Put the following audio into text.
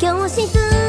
教室